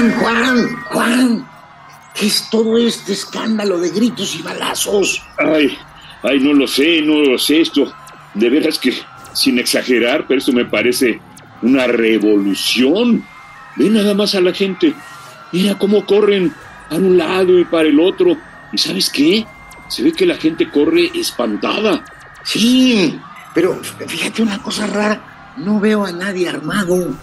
Juan, Juan, Juan, ¿qué es todo este escándalo de gritos y balazos? Ay, ay, no lo sé, no lo sé esto. De veras que, sin exagerar, pero esto me parece una revolución. Ve nada más a la gente. Mira cómo corren a un lado y para el otro. ¿Y sabes qué? Se ve que la gente corre espantada. Sí, pero fíjate una cosa rara. No veo a nadie armado.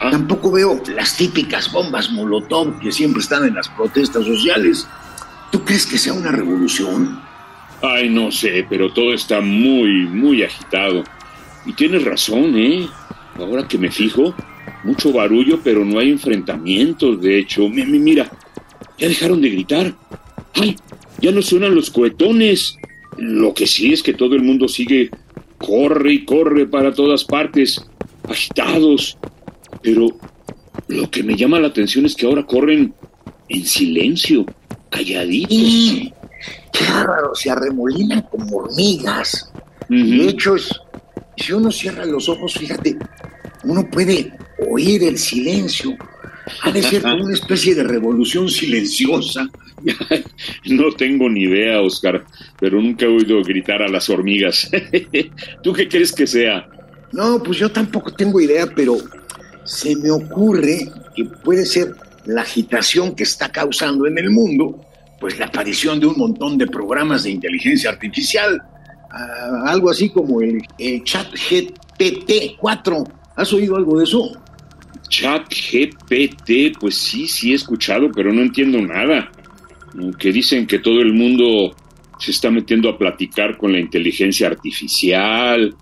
Tampoco veo las típicas bombas Molotov que siempre están en las protestas sociales. ¿Tú crees que sea una revolución? Ay, no sé, pero todo está muy, muy agitado. Y tienes razón, ¿eh? Ahora que me fijo, mucho barullo, pero no hay enfrentamientos, de hecho. Mi- mi- Mira, ya dejaron de gritar. ¡Ay! Ya no suenan los cohetones. Lo que sí es que todo el mundo sigue, corre y corre para todas partes, agitados. Pero lo que me llama la atención es que ahora corren en silencio, calladitos. Qué bárbaro, se arremolinan como hormigas. Ujú. De hecho, es- si uno cierra los ojos, fíjate, uno puede oír el silencio. Ha de ser como una especie de revolución silenciosa. No tengo ni idea, Oscar, pero nunca he oído gritar a las hormigas. ¿Tú qué crees que sea? No, pues yo tampoco tengo idea, pero se me ocurre que puede ser la agitación que está causando en el mundo, pues la aparición de un montón de programas de inteligencia artificial. Ah, algo así como el, el chat GPT-4. ¿Has oído algo de eso? Chat GPT, pues sí, sí he escuchado, pero no entiendo nada. Que dicen que todo el mundo se está metiendo a platicar con la inteligencia artificial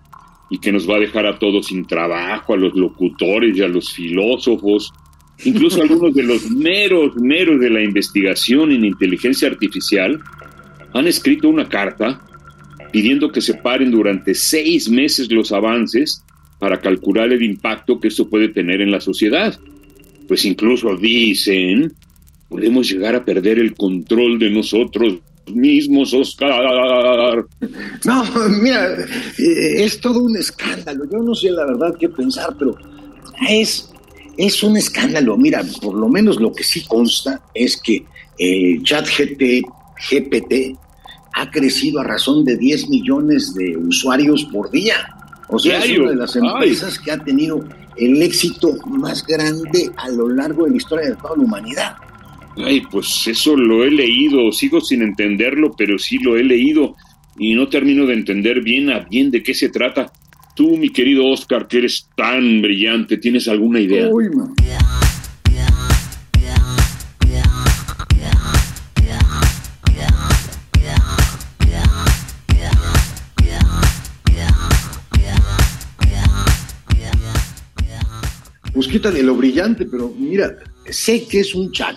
y que nos va a dejar a todos sin trabajo, a los locutores y a los filósofos, incluso algunos de los meros, meros de la investigación en inteligencia artificial han escrito una carta pidiendo que se paren durante seis meses los avances para calcular el impacto que esto puede tener en la sociedad. Pues incluso dicen, podemos llegar a perder el control de nosotros mismos, Oscar. No, mira, eh, es todo un escándalo. Yo no sé la verdad qué pensar, pero es, es un escándalo. Mira, por lo menos lo que sí consta es que el chat GT, GPT ha crecido a razón de 10 millones de usuarios por día. O sea, es una de las Ay. empresas que ha tenido el éxito más grande a lo largo de la historia de toda la humanidad. Ay, pues eso lo he leído, sigo sin entenderlo, pero sí lo he leído y no termino de entender bien a bien de qué se trata. Tú, mi querido Oscar, que eres tan brillante, ¿tienes alguna idea? Uy, man. Pues quítale lo brillante, pero mira, sé que es un chat.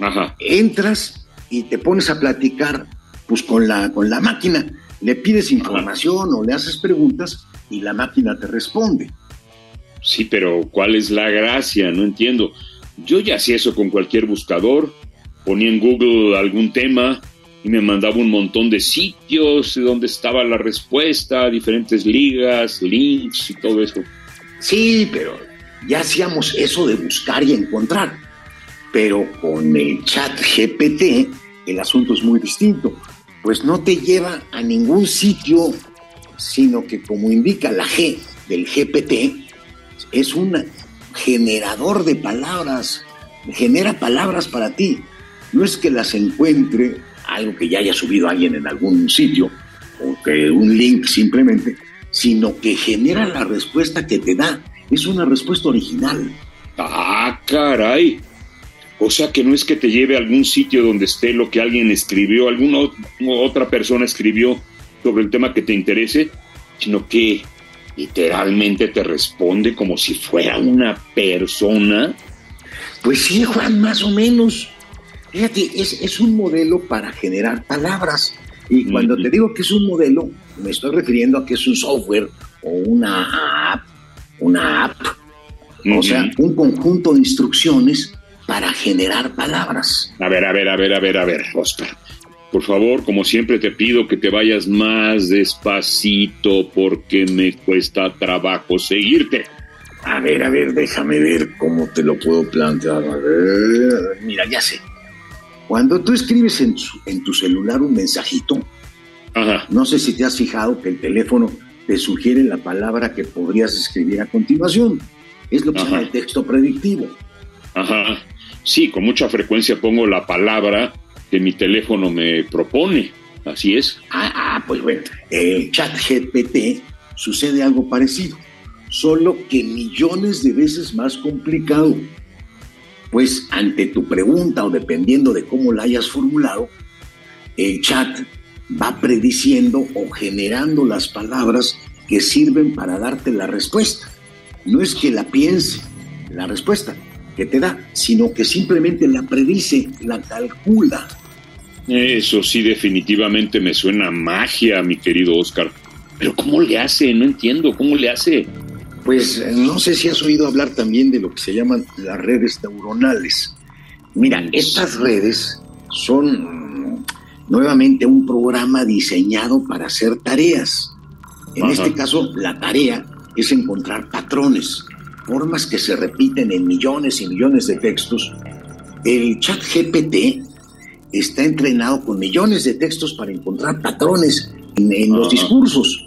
Ajá. Entras y te pones a platicar pues con la, con la máquina. Le pides información o le haces preguntas y la máquina te responde. Sí, pero ¿cuál es la gracia? No entiendo. Yo ya hacía eso con cualquier buscador. Ponía en Google algún tema y me mandaba un montón de sitios donde estaba la respuesta, diferentes ligas, links y todo eso. Sí, pero ya hacíamos eso de buscar y encontrar. Pero con el chat GPT el asunto es muy distinto. Pues no te lleva a ningún sitio, sino que como indica la G del GPT, es un generador de palabras, genera palabras para ti. No es que las encuentre algo que ya haya subido alguien en algún sitio, o que un link simplemente, sino que genera la respuesta que te da. Es una respuesta original. Ah, caray. O sea que no es que te lleve a algún sitio donde esté lo que alguien escribió, alguna ot- otra persona escribió sobre el tema que te interese, sino que literalmente te responde como si fuera una persona. Pues sí, Juan, más o menos. Fíjate, es, un modelo para generar palabras. Y cuando te digo que es un modelo, me estoy refiriendo a que es un software o una app, una app, o sea, un conjunto de instrucciones para generar palabras. A ver, a ver, a ver, a ver, a ver, Oscar. Por favor, como siempre te pido que te vayas más despacito porque me cuesta trabajo seguirte. A ver, a ver, déjame ver cómo te lo puedo plantear. A ver, mira, ya sé. Cuando tú escribes en, en tu celular un mensajito, no sé si te has fijado que el teléfono te sugiere la palabra que podrías escribir a continuación. Es lo que se llama el texto predictivo. Ajá. Sí, con mucha frecuencia pongo la palabra que mi teléfono me propone. Así es. Ah, ah pues bueno, el chat GPT sucede algo parecido, solo que millones de veces más complicado. Pues ante tu pregunta o dependiendo de cómo la hayas formulado, el chat va prediciendo o generando las palabras que sirven para darte la respuesta. No es que la piense, la respuesta, que te da, sino que simplemente la predice, la calcula. Eso sí definitivamente me suena magia, mi querido Oscar. Pero ¿cómo le hace? No entiendo, ¿cómo le hace? Pues eh, no sé si has oído hablar también de lo que se llaman las redes neuronales. Mira, estas redes son nuevamente un programa diseñado para hacer tareas. En este caso, la tarea es encontrar patrones formas que se repiten en millones y millones de textos, el chat GPT está entrenado con millones de textos para encontrar patrones en, los discursos.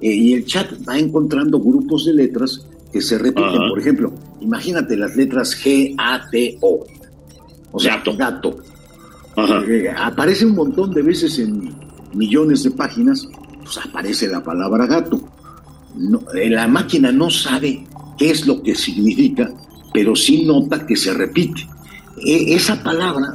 Eh, y el chat va encontrando grupos de letras que se repiten. Por ejemplo, imagínate las letras G, A, T, O. O sea, gato. gato. Eh, aparece un montón de veces en millones de páginas, pues aparece la palabra gato. Eh, la máquina no sabe qué es lo que significa, pero sí nota que se repite. E, esa palabra,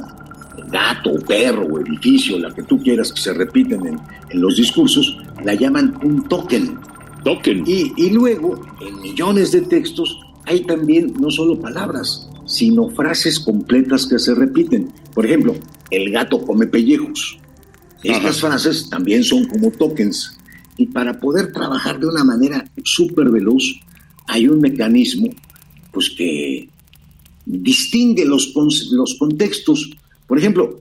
gato, perro edificio, la que tú quieras que se repiten en, los discursos, la llaman un token. Token. Y, y luego, en millones de textos, hay también no solo palabras, sino frases completas que se repiten. Por ejemplo, el gato come pellejos. Estas frases también son como tokens. Y para poder trabajar de una manera súper veloz, hay un mecanismo pues, que distingue los, los contextos. Por ejemplo,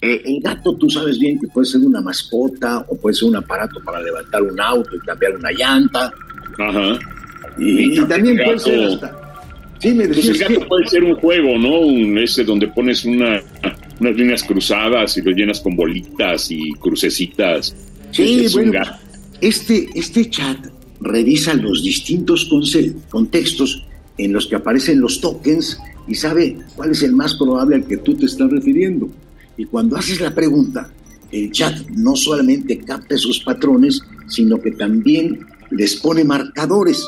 eh, el gato tú sabes bien que puede ser una mascota o puede ser un aparato para levantar un auto y cambiar una llanta. Ajá. Y, también puede ser hasta... Sí, me pues el gato puede ser un juego, ¿no? Un, ese donde pones una, unas líneas cruzadas y lo llenas con bolitas y crucecitas. Sí, bueno, este, este chat revisa los distintos contextos en los que aparecen los tokens y sabe cuál es el más probable al que tú te estás refiriendo. Y cuando haces la pregunta, el chat no solamente capta esos patrones, sino que también les pone marcadores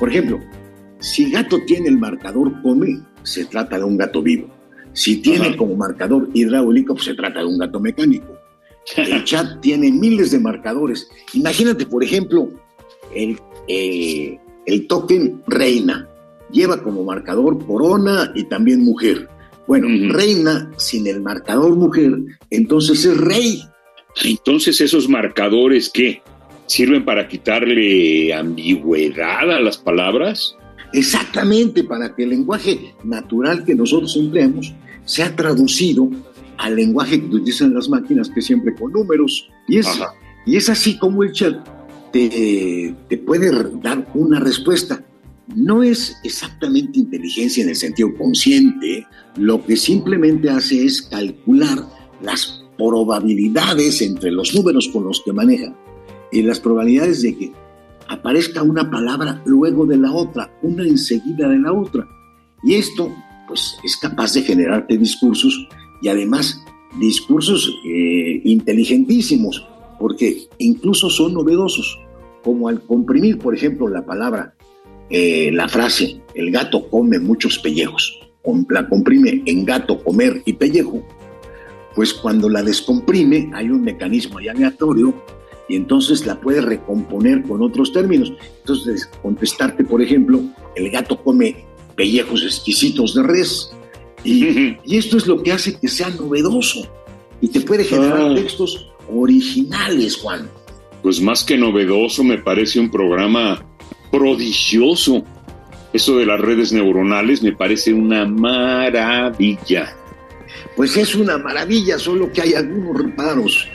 Por ejemplo, si gato tiene el marcador come, se trata de un gato vivo. Si tiene como marcador hidráulico, pues se trata de un gato mecánico. El chat tiene miles de marcadores. Imagínate, por ejemplo, el, eh, el token reina. Lleva como marcador corona y también mujer. Bueno, reina sin el marcador mujer, entonces es rey. Entonces esos marcadores, ¿qué? Sirven para quitarle ambigüedad a las palabras. Exactamente, para que el lenguaje natural que nosotros empleamos sea traducido al lenguaje que utilizan las máquinas, que siempre con números. Y es, y es así como el chat te, te puede dar una respuesta. No es exactamente inteligencia en el sentido consciente, lo que simplemente hace es calcular las probabilidades entre los números con los que maneja y las probabilidades de que aparezca una palabra luego de la otra, una enseguida de la otra. Y esto, pues, es capaz de generarte discursos y además discursos eh, inteligentísimos. porque incluso son novedosos, como al comprimir, por ejemplo, la palabra, eh, la frase, el gato come muchos pellejos, la comprime en gato, comer y pellejo, pues cuando la descomprime hay un mecanismo aleatorio y entonces la puede recomponer con otros términos. Entonces, contestarte, por ejemplo, el gato come pellejos exquisitos de res. Y, esto es lo que hace que sea novedoso y te puede generar ah. textos originales, Juan. Pues más que novedoso, me parece un programa prodigioso. Eso de las redes neuronales me parece una maravilla. Pues es una maravilla, solo que hay algunos reparos.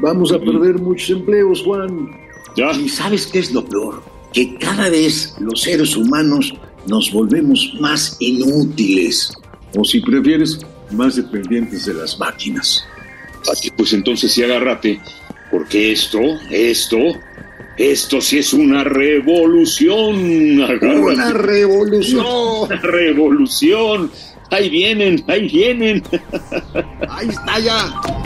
Vamos a perder muchos empleos, Juan. ¿Ya? Y sabes qué es lo peor? Que cada vez los seres humanos nos volvemos más inútiles. O si prefieres, más dependientes de las máquinas. Pues entonces sí agárrate, porque esto, esto, esto sí es una revolución. Una revolución. Una revolución. Ahí vienen, ahí vienen. Ahí está ya.